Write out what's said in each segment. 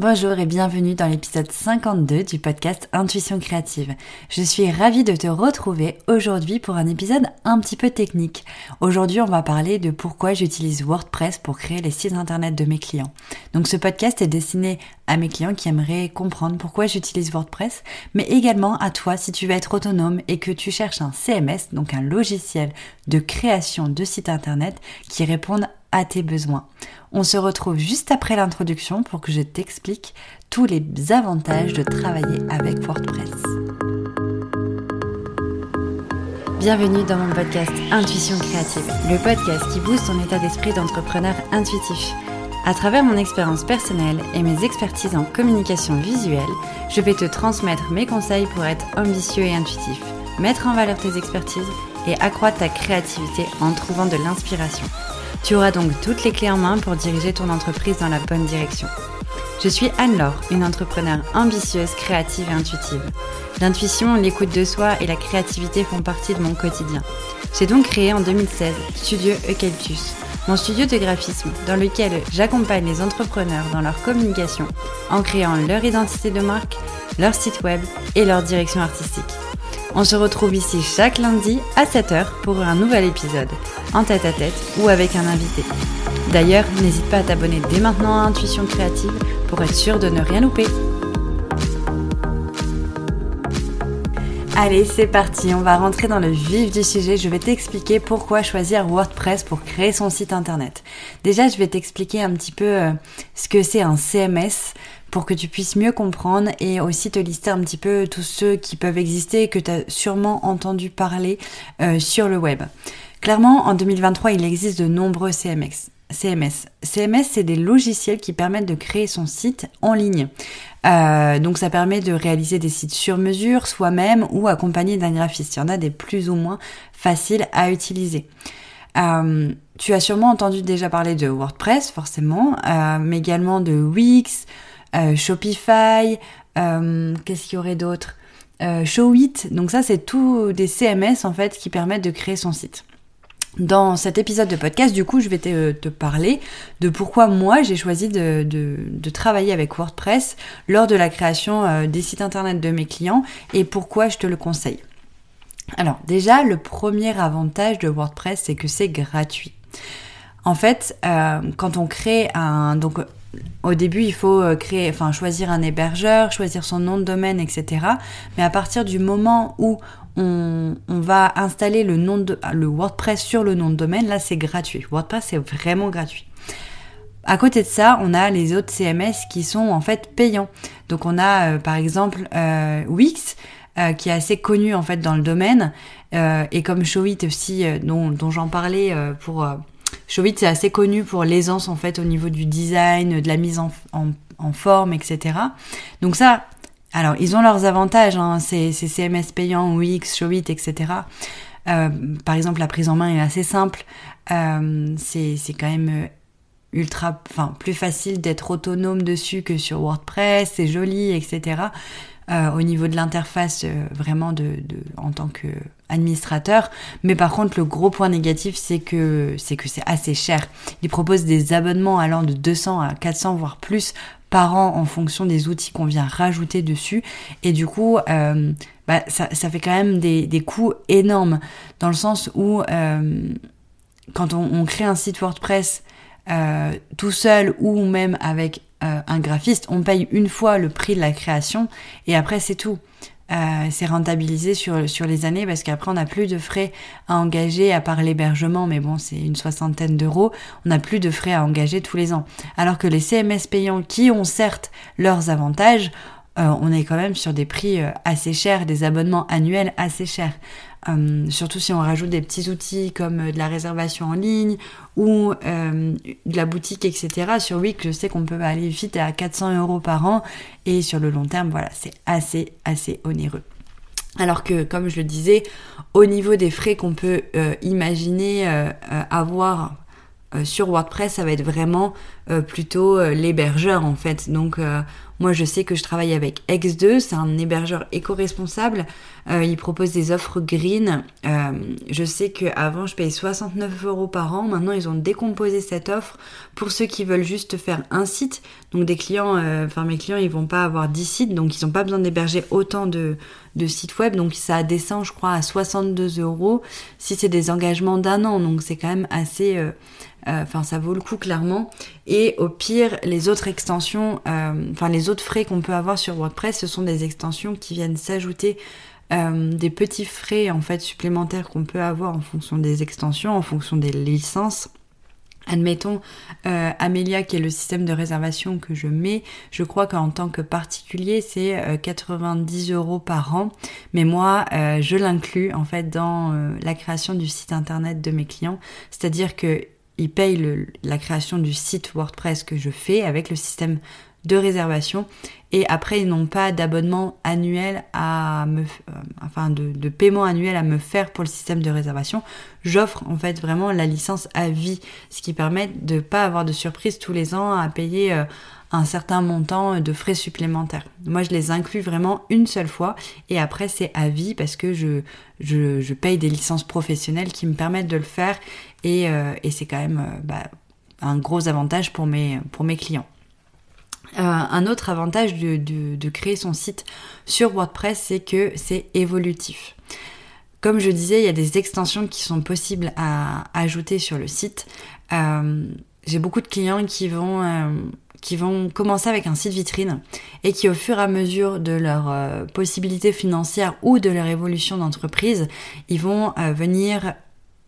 Bonjour et bienvenue dans l'épisode 52 du podcast Intuition créative. Je suis ravie de te retrouver aujourd'hui pour un épisode un petit peu technique. Aujourd'hui, on va parler de pourquoi j'utilise WordPress pour créer les sites internet de mes clients. Donc ce podcast est destiné à mes clients qui aimeraient comprendre pourquoi j'utilise WordPress, mais également à toi si tu veux être autonome et que tu cherches un CMS, donc un logiciel de création de sites internet qui répondent à tes besoins. On se retrouve juste après l'introduction pour que je t'explique tous les avantages de travailler avec WordPress. Bienvenue dans mon podcast Intuition créative, le podcast qui booste ton état d'esprit d'entrepreneur intuitif. À travers mon expérience personnelle et mes expertises en communication visuelle, je vais te transmettre mes conseils pour être ambitieux et intuitif, mettre en valeur tes expertises et accroître ta créativité en trouvant de l'inspiration. Tu auras donc toutes les clés en main pour diriger ton entreprise dans la bonne direction. Je suis Anne-Laure, une entrepreneure ambitieuse, créative et intuitive. L'intuition, l'écoute de soi et la créativité font partie de mon quotidien. J'ai donc créé en 2016 Studio Eucalyptus, mon studio de graphisme dans lequel j'accompagne les entrepreneurs dans leur communication en créant leur identité de marque, leur site web et leur direction artistique. On se retrouve ici chaque lundi à 7h pour un nouvel épisode, en tête à tête ou avec un invité. D'ailleurs, n'hésite pas à t'abonner dès maintenant à Intuition Créative pour être sûr de ne rien louper. Allez, c'est parti, on va rentrer dans le vif du sujet. Je vais t'expliquer pourquoi choisir WordPress pour créer son site internet. Déjà, je vais t'expliquer un petit peu euh, ce que c'est un CMS, pour que tu puisses mieux comprendre et aussi te lister un petit peu tous ceux qui peuvent exister et que tu as sûrement entendu parler euh, sur le web. Clairement, en 2023, il existe de nombreux CMS. CMS. C'est des logiciels qui permettent de créer son site en ligne. Euh, donc ça permet de réaliser des sites sur mesure, soi-même ou accompagné d'un graphiste. Il y en a des plus ou moins faciles à utiliser. Euh, tu as sûrement entendu déjà parler de WordPress, forcément, mais également de Wix, euh, Shopify, euh, qu'est-ce qu'il y aurait d'autre? Euh, Showit, donc ça c'est tout des CMS en fait qui permettent de créer son site. Dans cet épisode de podcast, du coup, je vais te, parler de pourquoi moi j'ai choisi de, travailler avec WordPress lors de la création des sites internet de mes clients et pourquoi je te le conseille. Alors déjà, le premier avantage de WordPress, c'est que c'est gratuit. En fait, quand on crée un... Donc au début, il faut euh, choisir un hébergeur, choisir son nom de domaine, etc. Mais à partir du moment où on, va installer le, nom de, le WordPress sur le nom de domaine, là, c'est gratuit. WordPress, c'est vraiment gratuit. À côté de ça, on a les autres CMS qui sont en fait payants. Donc, on a euh, par exemple euh, Wix, qui est assez connu en fait dans le domaine, et comme Showit aussi, dont, dont j'en parlais pour Showit, c'est assez connu pour l'aisance en fait au niveau du design, de la mise en, forme, etc. Donc ça, alors ils ont leurs avantages, hein, ces, CMS payants, Wix, Showit, etc. Euh, par exemple, la prise en main est assez simple. Euh, c'est quand même euh, ultra, enfin plus facile d'être autonome dessus que sur WordPress. C'est joli, etc. Euh, au niveau de l'interface vraiment de, en tant que administrateur. Mais par contre, le gros point négatif, c'est que c'est que c'est assez cher. Ils proposent des abonnements allant de 200 à 400 voire plus par an en fonction des outils qu'on vient rajouter dessus. Et du coup, euh, bah, ça, ça, fait quand même des, des coûts énormes dans le sens où quand on, crée un site WordPress tout seul ou même avec euh, un graphiste, on paye une fois le prix de la création et après c'est tout. Euh, c'est rentabilisé sur, sur les années parce qu'après on n'a plus de frais à engager à part l'hébergement, mais bon c'est une soixantaine d'euros, on n'a plus de frais à engager tous les ans. Alors que les CMS payants qui ont certes leurs avantages, euh, on est quand même sur des prix assez chers, des abonnements annuels assez chers. Euh, surtout si on rajoute des petits outils comme euh, de la réservation en ligne ou euh, de la boutique, etc. Sur Wix, je sais qu'on peut aller vite à 400 euros par an et sur le long terme, voilà, c'est assez, assez onéreux. Alors que, comme je le disais, au niveau des frais qu'on peut imaginer avoir sur WordPress, ça va être vraiment plutôt l'hébergeur en fait. Donc moi, je sais que je travaille avec X2, c'est un hébergeur éco-responsable. Euh, il propose des offres green. Euh, je sais qu'avant, je payais 69 euros par an. Maintenant, ils ont décomposé cette offre pour ceux qui veulent juste faire un site. Donc, des clients, euh, enfin, mes clients, ils vont pas avoir 10 sites, donc ils n'ont pas besoin d'héberger autant de, de sites web. Donc, ça descend, je crois, à 62 euros si c'est des engagements d'un an. Donc, c'est quand même assez euh, enfin, ça vaut le coup clairement. Et au pire, les autres extensions, euh, enfin les autres frais qu'on peut avoir sur WordPress, ce sont des extensions qui viennent s'ajouter euh, des petits frais en fait supplémentaires qu'on peut avoir en fonction des extensions, en fonction des licences. Admettons euh, Amelia qui est le système de réservation que je mets, je crois qu'en tant que particulier c'est 90 euros par an, mais moi je l'inclus en fait dans la création du site internet de mes clients, c'est-à-dire que ils payent la création du site WordPress que je fais avec le système de réservation et après ils n'ont pas d'abonnement annuel à me euh, enfin de, paiement annuel à me faire pour le système de réservation j'offre en fait vraiment la licence à vie ce qui permet de pas avoir de surprise tous les ans à payer euh, un certain montant de frais supplémentaires. Moi, je les inclus vraiment une seule fois et après, c'est à vie parce que je, je, paye des licences professionnelles qui me permettent de le faire et, euh, c'est quand même euh, bah, un gros avantage pour mes clients. Euh, un autre avantage de, créer son site sur WordPress, c'est que c'est évolutif. Comme je disais, il y a des extensions qui sont possibles à ajouter sur le site. J'ai beaucoup de clients qui vont qui vont commencer avec un site vitrine et qui au fur et à mesure de leurs euh, possibilités financières ou de leur évolution d'entreprise, ils vont euh, venir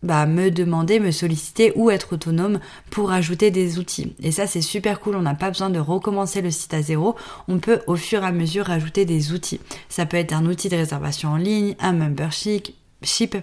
bah, me demander, me solliciter ou être autonome pour ajouter des outils. Et ça c'est super cool, on n'a pas besoin de recommencer le site à zéro, on peut au fur et à mesure ajouter des outils. Ça peut être un outil de réservation en ligne, un membership, ship,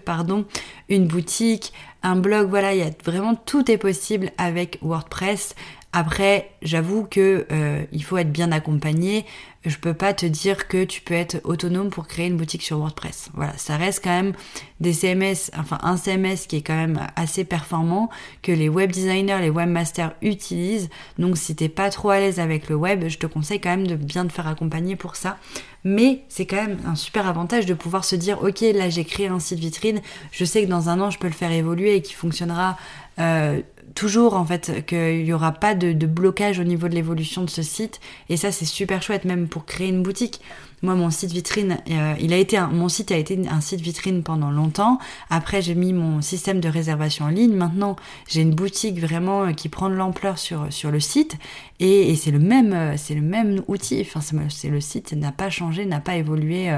une boutique, un blog, voilà, il y a vraiment tout est possible avec WordPress. Après, j'avoue que euh, il faut être bien accompagné. Je peux pas te dire que tu peux être autonome pour créer une boutique sur WordPress. Voilà, ça reste quand même des CMS, enfin un CMS qui est quand même assez performant que les web designers, les webmasters utilisent. Donc si t'es pas trop à l'aise avec le web, je te conseille quand même de bien te faire accompagner pour ça. Mais c'est quand même un super avantage de pouvoir se dire ok là j'ai créé un site vitrine, je sais que dans un an je peux le faire évoluer et qu'il fonctionnera euh, toujours en fait qu'il n'y aura pas de, blocage au niveau de l'évolution de ce site. Et ça c'est super chouette même pour créer une boutique moi, mon site vitrine, euh, il a été mon site a été un site vitrine pendant longtemps. Après, j'ai mis mon système de réservation en ligne. Maintenant, j'ai une boutique vraiment euh, qui prend de l'ampleur sur sur le site et, c'est le même euh, c'est le même outil. Enfin, c'est le site n'a pas changé, n'a pas évolué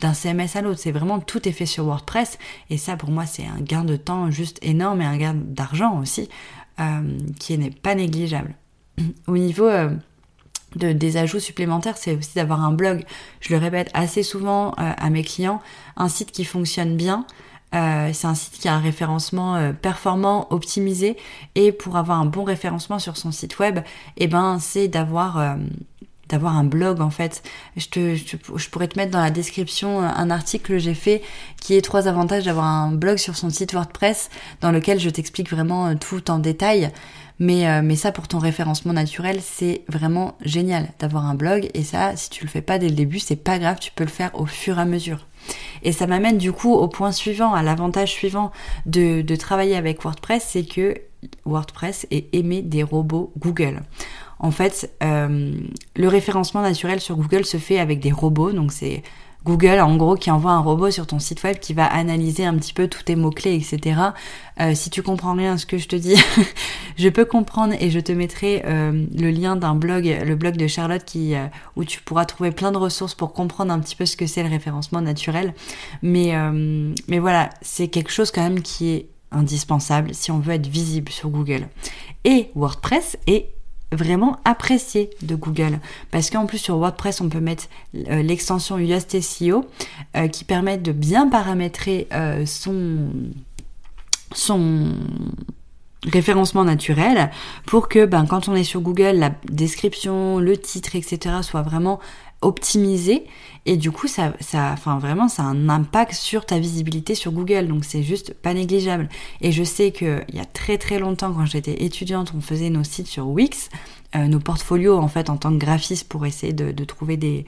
d'un CMS à l'autre. C'est vraiment tout est fait sur WordPress et ça, pour moi, c'est un gain de temps juste énorme et un gain d'argent aussi qui n'est pas négligeable. Au niveau de, des ajouts supplémentaires, c'est aussi d'avoir un blog. Je le répète assez souvent euh, à mes clients, un site qui fonctionne bien. Euh, c'est un site qui a un référencement euh, performant, optimisé, et pour avoir un bon référencement sur son site web, eh ben c'est d'avoir d'avoir un blog en fait. Je, te, je, pourrais te mettre dans la description un article que j'ai fait qui est trois avantages d'avoir un blog sur son site WordPress dans lequel je t'explique vraiment tout en détail. Mais, euh, mais ça, pour ton référencement naturel, c'est vraiment génial d'avoir un blog. Et ça, si tu le fais pas dès le début, c'est pas grave, tu peux le faire au fur et à mesure. Et ça m'amène du coup au point suivant, à l'avantage suivant de, de travailler avec WordPress, c'est que WordPress est aimé des robots Google. En fait, euh, le référencement naturel sur Google se fait avec des robots, donc c'est Google, en gros, qui envoie un robot sur ton site web qui va analyser un petit peu tous tes mots-clés, etc. Euh, si tu comprends rien à ce que je te dis, je peux comprendre et je te mettrai euh, le lien d'un blog, le blog de Charlotte, qui, où tu pourras trouver plein de ressources pour comprendre un petit peu ce que c'est le référencement naturel. Mais voilà, c'est quelque chose quand même qui est indispensable si on veut être visible sur Google. Et WordPress est vraiment apprécié de Google parce qu'en plus sur WordPress on peut mettre euh, l'extension Yoast SEO euh, qui permet de bien paramétrer euh, son référencement naturel pour que ben, quand on est sur Google, la description, le titre, etc. soit vraiment optimisé et du coup ça, ça enfin vraiment ça a un impact sur ta visibilité sur Google donc c'est juste pas négligeable et je sais que il y a très très longtemps quand j'étais étudiante on faisait nos sites sur Wix euh, nos portfolios en fait en tant que graphiste pour essayer de, trouver des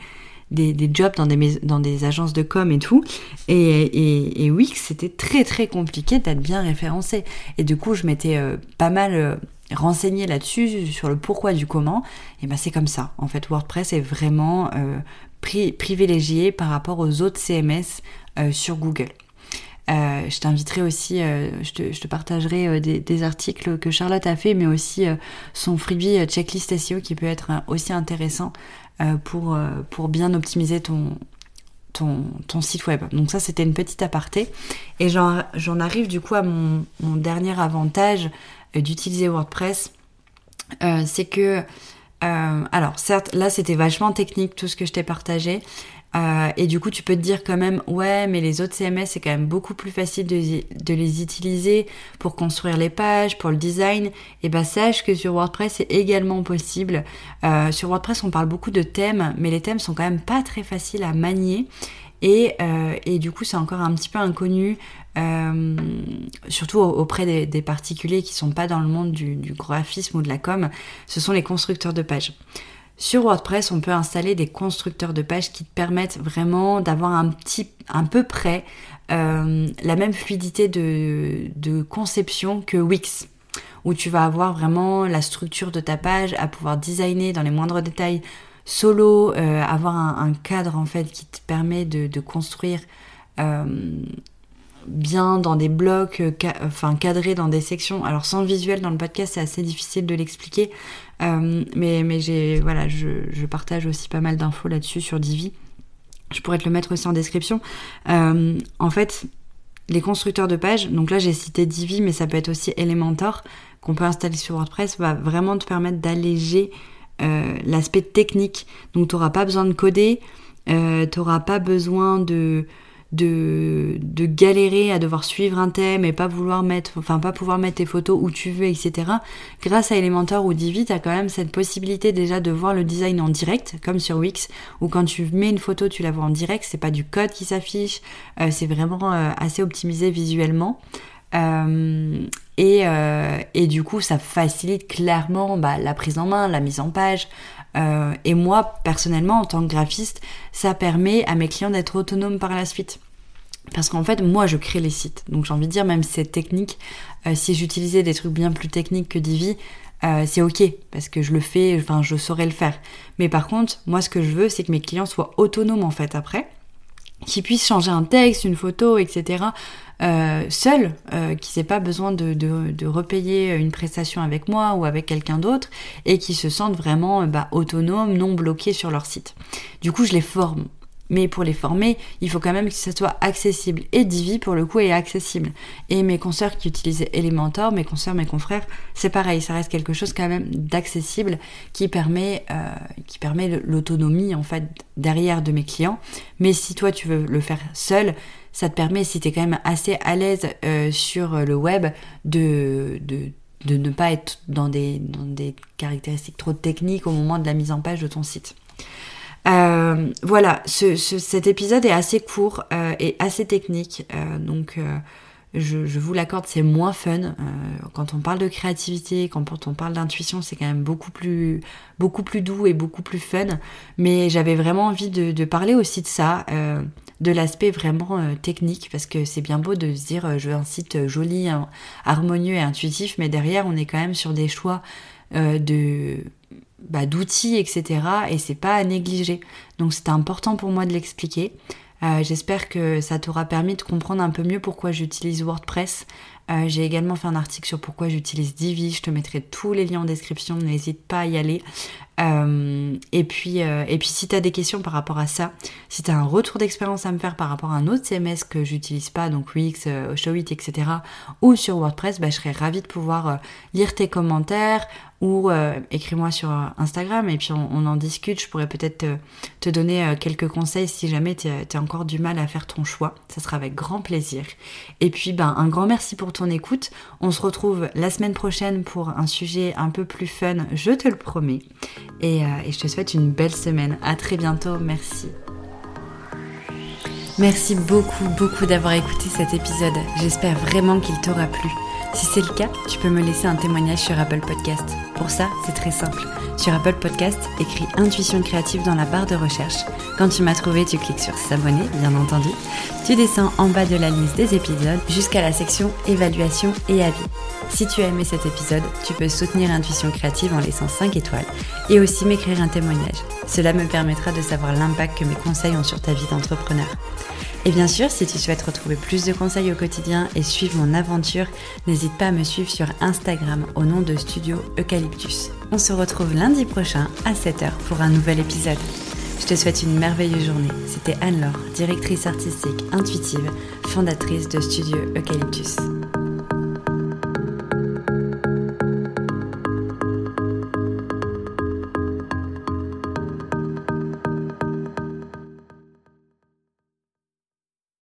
des, des, jobs dans des, dans des agences de com et tout. Et, et, Wix, c'était très très compliqué d'être bien référencé. Et du coup, je m'étais euh, pas mal renseignée là-dessus, sur le pourquoi du comment. Et ben c'est comme ça. En fait, WordPress est vraiment euh, privilégié par rapport aux autres CMS euh, sur Google. Euh, je t'inviterai aussi, je te, je, te, partagerai des, articles que Charlotte a fait, mais aussi son freebie checklist SEO qui peut être aussi intéressant pour, pour bien optimiser ton, ton, ton, site web. Donc ça, c'était une petite aparté. Et j'en arrive du coup à mon, mon dernier avantage d'utiliser WordPress. c'est que, alors certes, là, c'était vachement technique tout ce que je t'ai partagé. Euh, et du coup, tu peux te dire quand même, ouais, mais les autres CMS, c'est quand même beaucoup plus facile de, les utiliser pour construire les pages, pour le design. Et bah, sache que sur WordPress, c'est également possible. Euh, sur WordPress, on parle beaucoup de thèmes, mais les thèmes sont quand même pas très faciles à manier. Et, euh, et du coup, c'est encore un petit peu inconnu, euh, surtout auprès des, particuliers qui sont pas dans le monde du, graphisme ou de la com. Ce sont les constructeurs de pages. Sur WordPress, on peut installer des constructeurs de pages qui te permettent vraiment d'avoir un petit, un peu près euh, la même fluidité de, conception que Wix, où tu vas avoir vraiment la structure de ta page à pouvoir designer dans les moindres détails solo, euh, avoir un, cadre en fait qui te permet de, construire bien dans des blocs, euh, enfin cadrés dans des sections. Alors sans visuel dans le podcast, c'est assez difficile de l'expliquer, euh, mais mais j'ai voilà, je, je, partage aussi pas mal d'infos là-dessus sur Divi. Je pourrais te le mettre aussi en description. Euh, en fait, les constructeurs de pages, donc là j'ai cité Divi, mais ça peut être aussi Elementor qu'on peut installer sur WordPress, va vraiment te permettre d'alléger l'aspect technique. Donc tu n'auras pas besoin de coder, tu n'auras pas besoin de de, de galérer à devoir suivre un thème et pas vouloir mettre, enfin pas pouvoir mettre tes photos où tu veux, etc. Grâce à Elementor ou Divi, tu as quand même cette possibilité déjà de voir le design en direct, comme sur Wix, où quand tu mets une photo, tu la vois en direct, c'est pas du code qui s'affiche, euh, c'est vraiment euh, assez optimisé visuellement. Euh, et, euh, et, du coup, ça facilite clairement bah, la prise en main, la mise en page. Euh, et moi, personnellement, en tant que graphiste, ça permet à mes clients d'être autonomes par la suite. Parce qu'en fait, moi, je crée les sites. Donc j'ai envie de dire, même c'est technique, si j'utilisais des trucs bien plus techniques que Divi, c'est ok, parce que je le fais, enfin, je saurais le faire. Mais par contre, moi, ce que je veux, c'est que mes clients soient autonomes, en fait, après qui puisse changer un texte, une photo, etc. Euh, seul, euh, qui n'ait pas besoin de, repayer une prestation avec moi ou avec quelqu'un d'autre, et qui se sentent vraiment bah, autonomes, non bloqués sur leur site. Du coup, je les forme. Mais pour les former, il faut quand même que ça soit accessible. Et Divi, pour le coup, est accessible. Et mes consoeurs qui utilisaient Elementor, mes consoeurs, mes confrères, c'est pareil. Ça reste quelque chose quand même d'accessible qui permet, euh, qui permet l'autonomie, en fait, derrière de mes clients. Mais si toi, tu veux le faire seul, ça te permet, si tu es quand même assez à l'aise euh, sur le web, de, de de ne pas être dans des, dans des caractéristiques trop techniques au moment de la mise en page de ton site. Euh, voilà, ce, ce, cet épisode est assez court euh, et assez technique, euh, donc euh, je, je, vous l'accorde, c'est moins fun. Euh, quand on parle de créativité, quand on parle d'intuition, c'est quand même beaucoup plus, beaucoup plus doux et beaucoup plus fun. Mais j'avais vraiment envie de, de, parler aussi de ça, de l'aspect vraiment technique, parce que c'est bien beau de se dire je veux un site joli, harmonieux et intuitif, mais derrière on est quand même sur des choix de bah, d'outils, etc. Et c'est pas à négliger. Donc c'était important pour moi de l'expliquer. Euh, J'espère que ça t'aura permis de comprendre un peu mieux pourquoi j'utilise WordPress. Euh, J'ai également fait un article sur pourquoi j'utilise Divi. Je te mettrai tous les liens en description. N'hésite pas à y aller. Euh, et puis, euh, et puis si tu as des questions par rapport à ça, si tu as un retour d'expérience à me faire par rapport à un autre CMS que j'utilise pas, donc Wix, Showit, etc., ou sur WordPress, bah, je serais ravie de pouvoir lire tes commentaires ou écris-moi sur Instagram et puis on, en discute. Je pourrais peut-être te, donner quelques conseils si jamais tu as encore du mal à faire ton choix. Ça sera avec grand plaisir. Et puis, ben, un grand merci pour ton écoute. On se retrouve la semaine prochaine pour un sujet un peu plus fun, je te le promets. Et, euh, et je te souhaite une belle semaine. À très bientôt. Merci. Merci beaucoup, beaucoup d'avoir écouté cet épisode. J'espère vraiment qu'il t'aura plu. Si c'est le cas, tu peux me laisser un témoignage sur Apple Podcast. Pour ça, c'est très simple. Sur Apple Podcast, écris Intuition créative dans la barre de recherche. Quand tu m'as trouvé, tu cliques sur S'abonner, bien entendu. Tu descends en bas de la liste des épisodes jusqu'à la section Évaluation et avis. Si tu as aimé cet épisode, tu peux soutenir Intuition créative en laissant 5 étoiles et aussi m'écrire un témoignage. Cela me permettra de savoir l'impact que mes conseils ont sur ta vie d'entrepreneur. Et bien sûr, si tu souhaites retrouver plus de conseils au quotidien et suivre mon aventure, n'hésite pas à me suivre sur Instagram au nom de Studio Eucalyptus. On se retrouve lundi prochain à 7h pour un nouvel épisode. Je te souhaite une merveilleuse journée. C'était Anne-Laure, directrice artistique intuitive, fondatrice de Studio Eucalyptus.